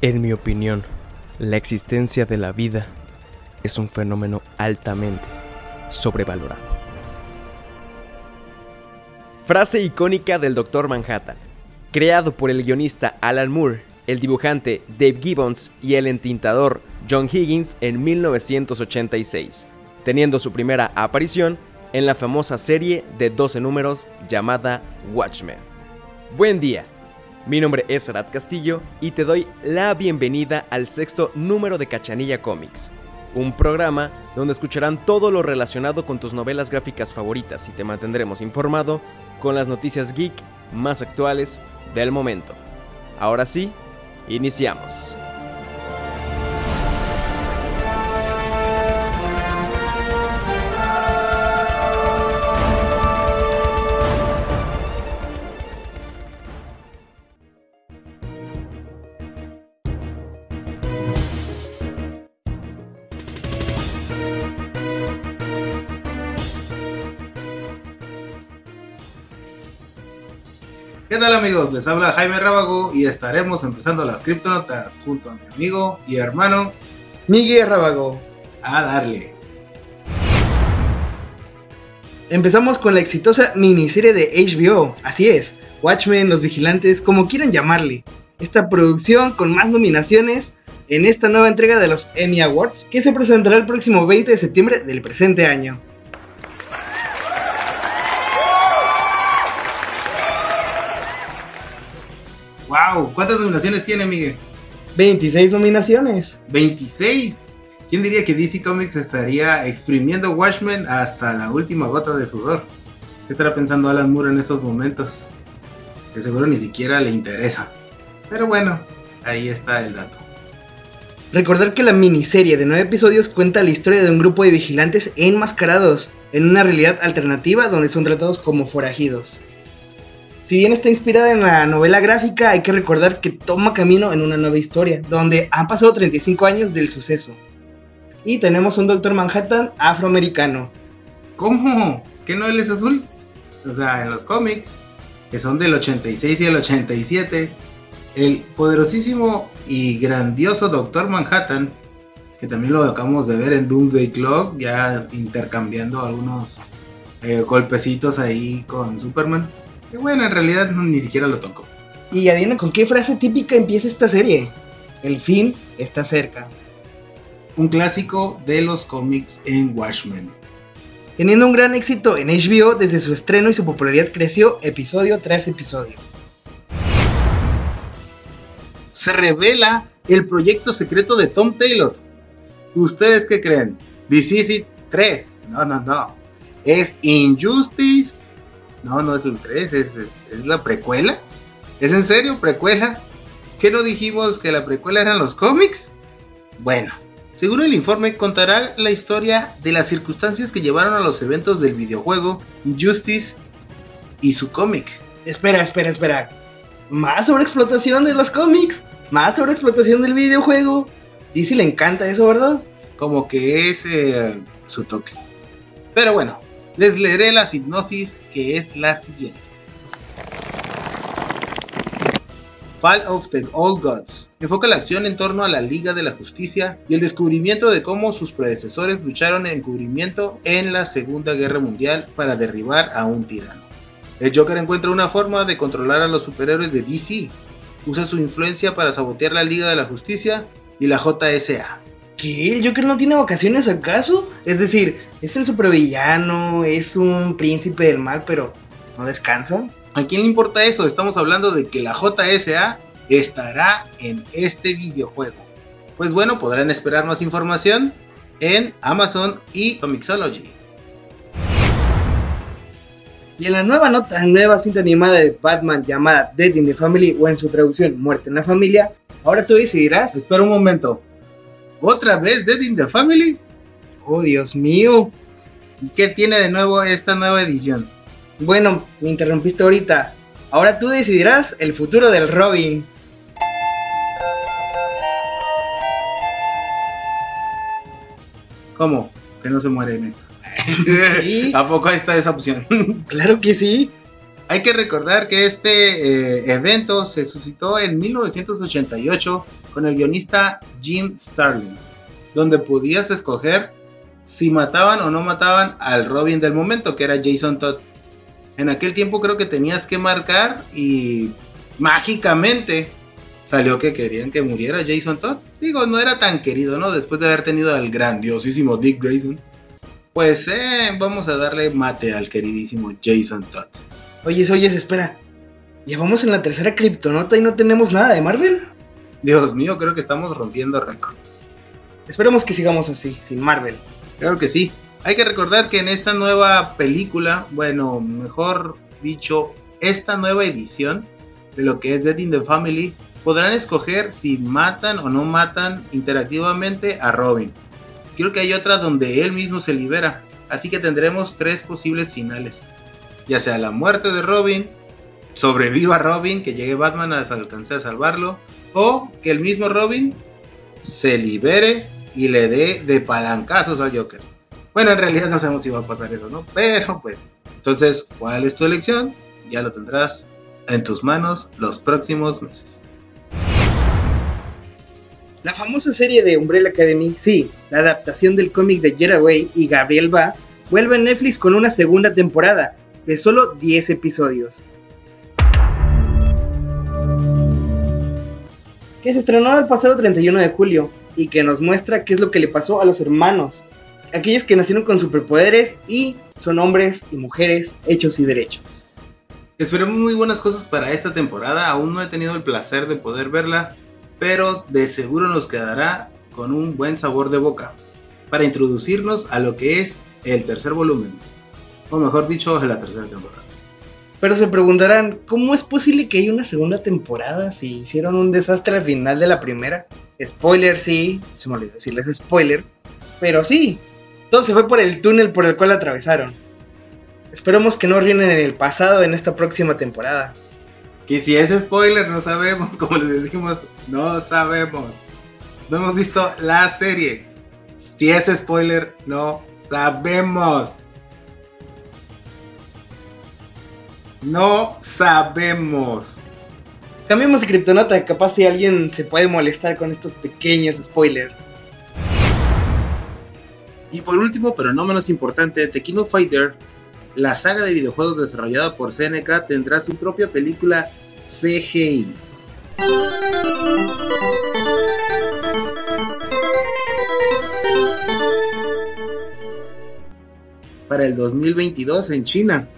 En mi opinión, la existencia de la vida es un fenómeno altamente sobrevalorado. Frase icónica del Dr. Manhattan, creado por el guionista Alan Moore, el dibujante Dave Gibbons y el entintador John Higgins en 1986, teniendo su primera aparición en la famosa serie de 12 números llamada Watchmen. Buen día, mi nombre es Arad Castillo y te doy la bienvenida al sexto número de Cachanilla Comics, un programa donde escucharán todo lo relacionado con tus novelas gráficas favoritas y te mantendremos informado con las noticias geek más actuales del momento. Ahora sí, iniciamos. ¿Qué tal amigos? Les habla Jaime Rábago y estaremos empezando las criptonotas junto a mi amigo y hermano Miguel Rábago. A darle. Empezamos con la exitosa miniserie de HBO, así es, Watchmen, Los Vigilantes, como quieran llamarle. Esta producción con más nominaciones en esta nueva entrega de los Emmy Awards que se presentará el próximo 20 de septiembre del presente año. ¡Wow! ¿Cuántas nominaciones tiene, Miguel? 26 nominaciones. 26. ¿Quién diría que DC Comics estaría exprimiendo Watchmen hasta la última gota de sudor? ¿Qué estará pensando Alan Moore en estos momentos? Que seguro ni siquiera le interesa. Pero bueno, ahí está el dato. Recordar que la miniserie de 9 episodios cuenta la historia de un grupo de vigilantes enmascarados en una realidad alternativa donde son tratados como forajidos. Si bien está inspirada en la novela gráfica, hay que recordar que toma camino en una nueva historia, donde han pasado 35 años del suceso. Y tenemos un Doctor Manhattan afroamericano. ¿Cómo? ¿Que no es azul? O sea, en los cómics, que son del 86 y el 87, el poderosísimo y grandioso Doctor Manhattan, que también lo acabamos de ver en Doomsday Clock, ya intercambiando algunos eh, golpecitos ahí con Superman que bueno, en realidad ni siquiera lo tocó. Y adivina con qué frase típica empieza esta serie. El fin está cerca. Un clásico de los cómics en Watchmen. Teniendo un gran éxito en HBO desde su estreno y su popularidad creció episodio tras episodio. Se revela el proyecto secreto de Tom Taylor. ¿Ustedes qué creen? DC 3. No, no, no. Es Injustice no, no es el 3, es, la precuela. ¿Es en serio precuela? ¿Qué no dijimos que la precuela eran los cómics? Bueno, seguro el informe contará la historia de las circunstancias que llevaron a los eventos del videojuego Justice y su cómic. Espera, espera, espera. Más sobre explotación de los cómics, más sobre explotación del videojuego. DC le encanta eso, ¿verdad? Como que es eh, su toque. Pero bueno, les leeré la hipnosis que es la siguiente. Fall of the Old Gods enfoca la acción en torno a la Liga de la Justicia y el descubrimiento de cómo sus predecesores lucharon en encubrimiento en la Segunda Guerra Mundial para derribar a un tirano. El Joker encuentra una forma de controlar a los superhéroes de DC. Usa su influencia para sabotear la Liga de la Justicia y la JSA. ¿Qué? ¿El Joker no tiene vacaciones acaso? Es decir, es el supervillano, es un príncipe del mal, pero ¿no descansa? ¿A quién le importa eso? Estamos hablando de que la JSA estará en este videojuego. Pues bueno, podrán esperar más información en Amazon y Comixology. Y en la nueva nota, nueva cinta animada de Batman llamada Dead in the Family o en su traducción Muerte en la Familia, ahora tú decidirás. Espera un momento, ¿Otra vez Dead in the Family? Oh, Dios mío. ¿Y qué tiene de nuevo esta nueva edición? Bueno, me interrumpiste ahorita. Ahora tú decidirás el futuro del Robin. ¿Cómo? Que no se muere en esta. ¿Sí? ¿A poco está esa opción? claro que sí. Hay que recordar que este eh, evento se suscitó en 1988 con el guionista Jim Starlin, donde podías escoger si mataban o no mataban al Robin del momento, que era Jason Todd. En aquel tiempo creo que tenías que marcar y mágicamente salió que querían que muriera Jason Todd. Digo, no era tan querido, ¿no? Después de haber tenido al grandiosísimo Dick Grayson. Pues eh, vamos a darle mate al queridísimo Jason Todd. Oye, oye, espera. Llevamos en la tercera criptonota y no tenemos nada de Marvel. Dios mío, creo que estamos rompiendo récord. Esperemos que sigamos así, sin Marvel. Claro que sí. Hay que recordar que en esta nueva película, bueno, mejor dicho, esta nueva edición de lo que es Dead in the Family, podrán escoger si matan o no matan interactivamente a Robin. Creo que hay otra donde él mismo se libera, así que tendremos tres posibles finales. Ya sea la muerte de Robin, sobreviva Robin, que llegue Batman a alcanzar a salvarlo, o que el mismo Robin se libere y le dé de palancazos a Joker. Bueno, en realidad no sabemos si va a pasar eso, ¿no? Pero pues, entonces, ¿cuál es tu elección? Ya lo tendrás en tus manos los próximos meses. La famosa serie de Umbrella Academy, sí, la adaptación del cómic de Way y Gabriel Ba, vuelve a Netflix con una segunda temporada de solo 10 episodios. Que se estrenó el pasado 31 de julio y que nos muestra qué es lo que le pasó a los hermanos, aquellos que nacieron con superpoderes y son hombres y mujeres hechos y derechos. Esperemos muy buenas cosas para esta temporada, aún no he tenido el placer de poder verla, pero de seguro nos quedará con un buen sabor de boca para introducirnos a lo que es el tercer volumen, o mejor dicho, la tercera temporada. Pero se preguntarán, ¿cómo es posible que haya una segunda temporada si hicieron un desastre al final de la primera? Spoiler, sí, se me olvidó decirles spoiler, pero sí, todo se fue por el túnel por el cual atravesaron. Esperemos que no arruinen el pasado en esta próxima temporada. Que si es spoiler, no sabemos, como les decimos, no sabemos. No hemos visto la serie. Si es spoiler, no sabemos. No sabemos. Cambiemos de criptonota, capaz si alguien se puede molestar con estos pequeños spoilers. Y por último, pero no menos importante, of Fighter la saga de videojuegos desarrollada por SNK tendrá su propia película CGI. Para el 2022 en China.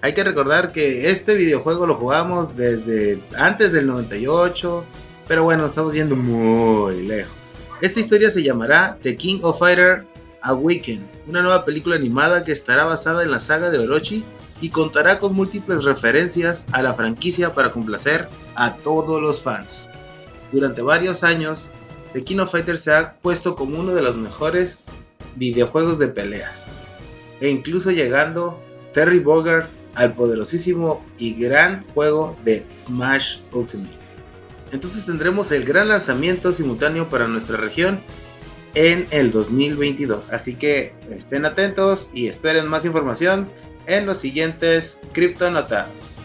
Hay que recordar que este videojuego lo jugamos desde antes del 98, pero bueno, estamos yendo muy lejos. Esta historia se llamará The King of Fighter Awaken, una nueva película animada que estará basada en la saga de Orochi y contará con múltiples referencias a la franquicia para complacer a todos los fans. Durante varios años, The King of Fighters se ha puesto como uno de los mejores videojuegos de peleas, e incluso llegando Terry Bogard al poderosísimo y gran juego de Smash Ultimate. Entonces tendremos el gran lanzamiento simultáneo para nuestra región en el 2022. Así que estén atentos y esperen más información en los siguientes Cryptonotas.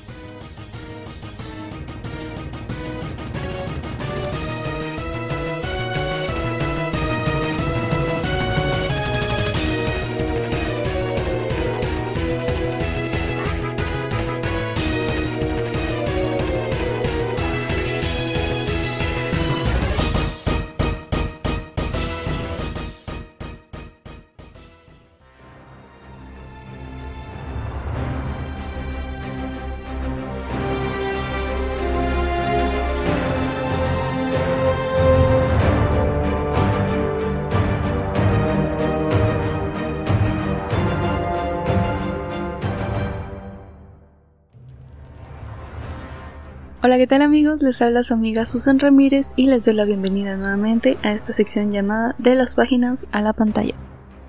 Hola, ¿qué tal amigos? Les habla su amiga Susan Ramírez y les doy la bienvenida nuevamente a esta sección llamada De las páginas a la pantalla.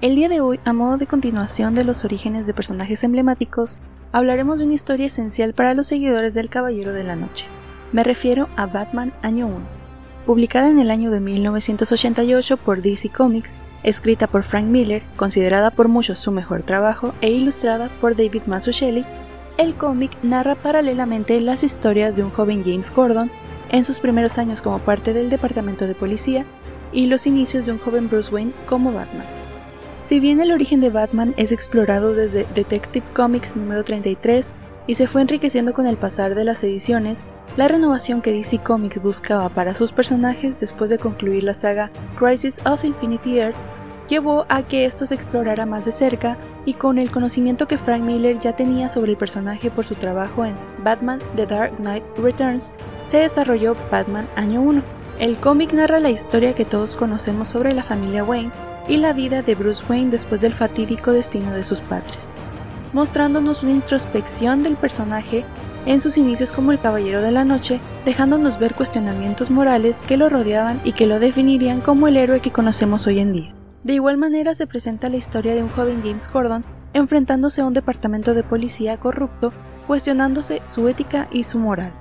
El día de hoy, a modo de continuación de los orígenes de personajes emblemáticos, hablaremos de una historia esencial para los seguidores del Caballero de la Noche. Me refiero a Batman Año 1. Publicada en el año de 1988 por DC Comics, escrita por Frank Miller, considerada por muchos su mejor trabajo e ilustrada por David Mazzucchelli, el cómic narra paralelamente las historias de un joven James Gordon, en sus primeros años como parte del departamento de policía y los inicios de un joven Bruce Wayne como Batman. Si bien el origen de Batman es explorado desde Detective Comics número 33 y se fue enriqueciendo con el pasar de las ediciones, la renovación que DC Comics buscaba para sus personajes después de concluir la saga Crisis of Infinity Earths llevó a que esto se explorara más de cerca y con el conocimiento que Frank Miller ya tenía sobre el personaje por su trabajo en Batman The Dark Knight Returns, se desarrolló Batman Año 1. El cómic narra la historia que todos conocemos sobre la familia Wayne y la vida de Bruce Wayne después del fatídico destino de sus padres, mostrándonos una introspección del personaje en sus inicios como el Caballero de la Noche, dejándonos ver cuestionamientos morales que lo rodeaban y que lo definirían como el héroe que conocemos hoy en día. De igual manera se presenta la historia de un joven James Gordon enfrentándose a un departamento de policía corrupto, cuestionándose su ética y su moral.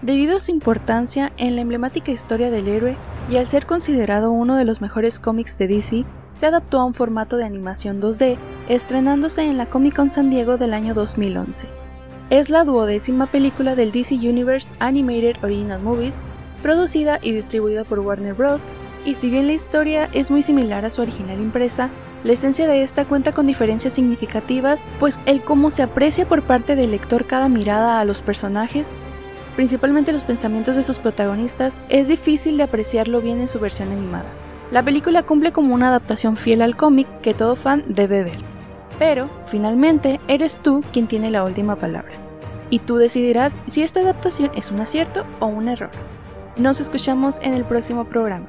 Debido a su importancia en la emblemática historia del héroe y al ser considerado uno de los mejores cómics de DC, se adaptó a un formato de animación 2D, estrenándose en la Comic Con San Diego del año 2011. Es la duodécima película del DC Universe Animated Original Movies, producida y distribuida por Warner Bros y si bien la historia es muy similar a su original impresa, la esencia de esta cuenta con diferencias significativas, pues el cómo se aprecia por parte del lector cada mirada a los personajes, principalmente los pensamientos de sus protagonistas, es difícil de apreciarlo bien en su versión animada. La película cumple como una adaptación fiel al cómic que todo fan debe ver. Pero, finalmente, eres tú quien tiene la última palabra. Y tú decidirás si esta adaptación es un acierto o un error. Nos escuchamos en el próximo programa.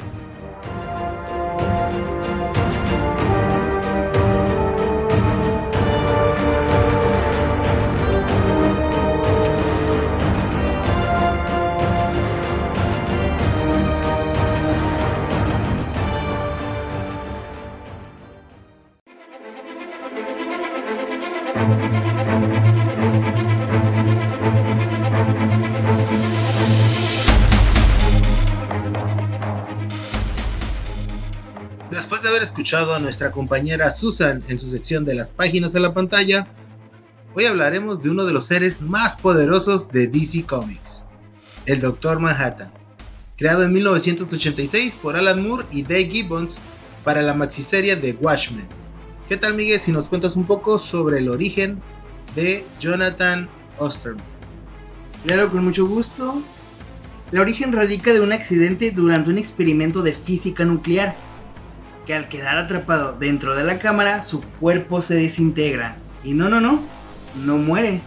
Después de haber escuchado a nuestra compañera Susan en su sección de las páginas de la pantalla, hoy hablaremos de uno de los seres más poderosos de DC Comics, el Doctor Manhattan, creado en 1986 por Alan Moore y Dave Gibbons para la maxiserie de Watchmen. ¿Qué tal Miguel si nos cuentas un poco sobre el origen de Jonathan Osterman? Claro, con mucho gusto. El origen radica de un accidente durante un experimento de física nuclear que al quedar atrapado dentro de la cámara, su cuerpo se desintegra. Y no, no, no, no muere.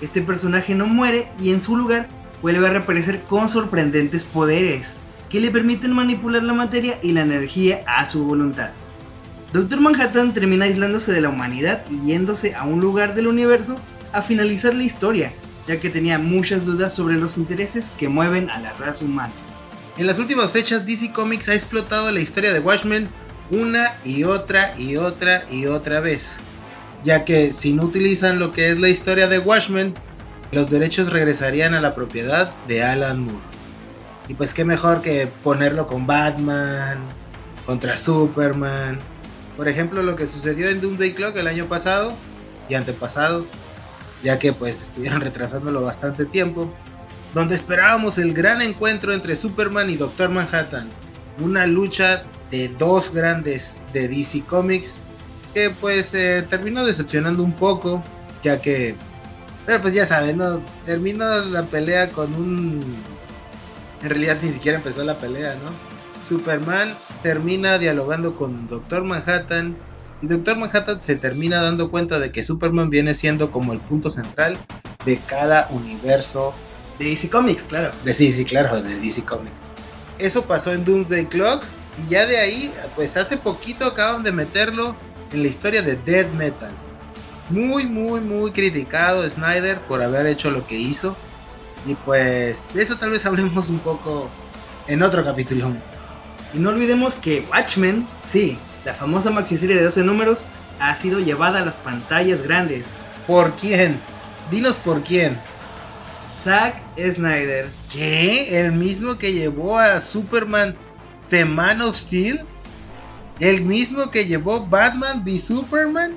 Este personaje no muere y en su lugar vuelve a reaparecer con sorprendentes poderes que le permiten manipular la materia y la energía a su voluntad. Doctor Manhattan termina aislándose de la humanidad y yéndose a un lugar del universo a finalizar la historia, ya que tenía muchas dudas sobre los intereses que mueven a la raza humana. En las últimas fechas, DC Comics ha explotado la historia de Watchmen una y otra y otra y otra vez. Ya que si no utilizan lo que es la historia de Watchmen, los derechos regresarían a la propiedad de Alan Moore. Y pues qué mejor que ponerlo con Batman, contra Superman. Por ejemplo, lo que sucedió en Doomsday Clock el año pasado y antepasado, ya que pues estuvieron retrasándolo bastante tiempo donde esperábamos el gran encuentro entre Superman y Doctor Manhattan. Una lucha de dos grandes de DC Comics que pues eh, terminó decepcionando un poco, ya que, pero pues ya saben, ¿no? terminó la pelea con un... En realidad ni siquiera empezó la pelea, ¿no? Superman termina dialogando con Doctor Manhattan y Doctor Manhattan se termina dando cuenta de que Superman viene siendo como el punto central de cada universo de DC Comics, claro. De sí, claro, de DC Comics. Eso pasó en Doomsday Clock. Y ya de ahí, pues hace poquito acaban de meterlo en la historia de Dead Metal. Muy, muy, muy criticado Snyder por haber hecho lo que hizo. Y pues de eso tal vez hablemos un poco en otro capítulo. Y no olvidemos que Watchmen, sí, la famosa maxiserie de 12 números, ha sido llevada a las pantallas grandes. ¿Por quién? Dinos por quién. Zack Snyder. ¿Qué? ¿El mismo que llevó a Superman The Man of Steel? ¿El mismo que llevó Batman v Superman?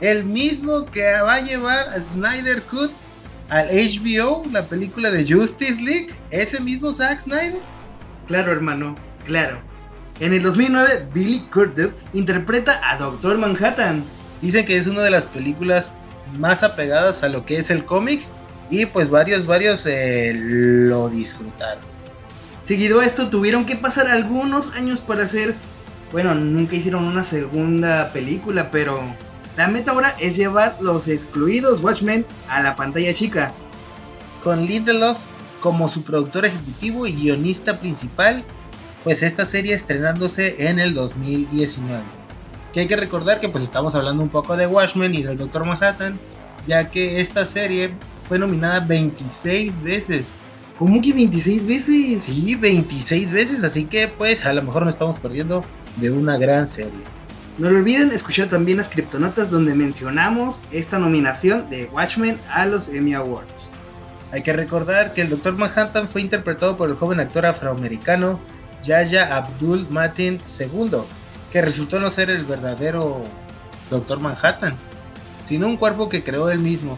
¿El mismo que va a llevar a Snyder Cut al HBO la película de Justice League? ¿Ese mismo Zack Snyder? Claro, hermano, claro. En el 2009, Billy Crudup interpreta a Doctor Manhattan. Dicen que es una de las películas más apegadas a lo que es el cómic y pues varios, varios eh, lo disfrutaron. Seguido a esto, tuvieron que pasar algunos años para hacer, bueno, nunca hicieron una segunda película, pero la meta ahora es llevar los excluidos Watchmen a la pantalla chica. Con Lindelof como su productor ejecutivo y guionista principal, pues esta serie estrenándose en el 2019. Que hay que recordar que pues estamos hablando un poco de Watchmen y del Doctor Manhattan, ya que esta serie fue nominada 26 veces. ¿Cómo que 26 veces? Sí, 26 veces, así que pues a lo mejor nos estamos perdiendo de una gran serie. No olviden escuchar también las criptonotas donde mencionamos esta nominación de Watchmen a los Emmy Awards. Hay que recordar que el Dr. Manhattan fue interpretado por el joven actor afroamericano Yaya Abdul Matin II, que resultó no ser el verdadero Dr. Manhattan, sino un cuerpo que creó él mismo.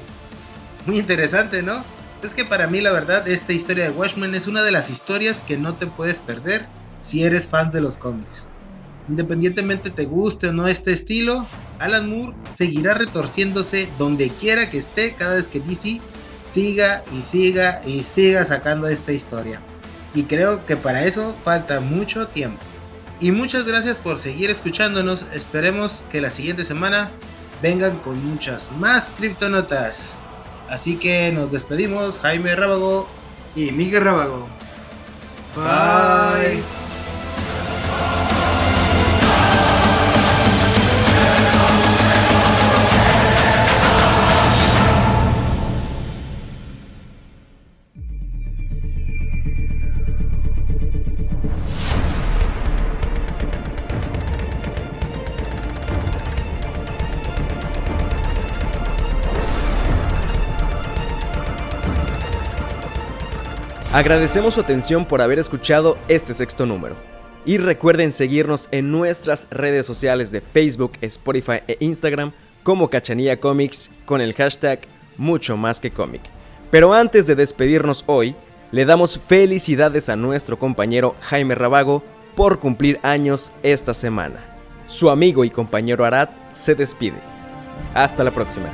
Muy interesante, ¿no? Es que para mí la verdad esta historia de Watchmen es una de las historias que no te puedes perder si eres fan de los cómics. Independientemente te guste o no este estilo, Alan Moore seguirá retorciéndose donde quiera que esté cada vez que DC siga y siga y siga sacando esta historia. Y creo que para eso falta mucho tiempo. Y muchas gracias por seguir escuchándonos. Esperemos que la siguiente semana vengan con muchas más criptonotas. Así que nos despedimos, Jaime Rábago y Miguel Rábago. Bye. Agradecemos su atención por haber escuchado este sexto número. Y recuerden seguirnos en nuestras redes sociales de Facebook, Spotify e Instagram como Cachanilla Comics con el hashtag mucho más que cómic. Pero antes de despedirnos hoy, le damos felicidades a nuestro compañero Jaime Rabago por cumplir años esta semana. Su amigo y compañero Arad se despide. Hasta la próxima.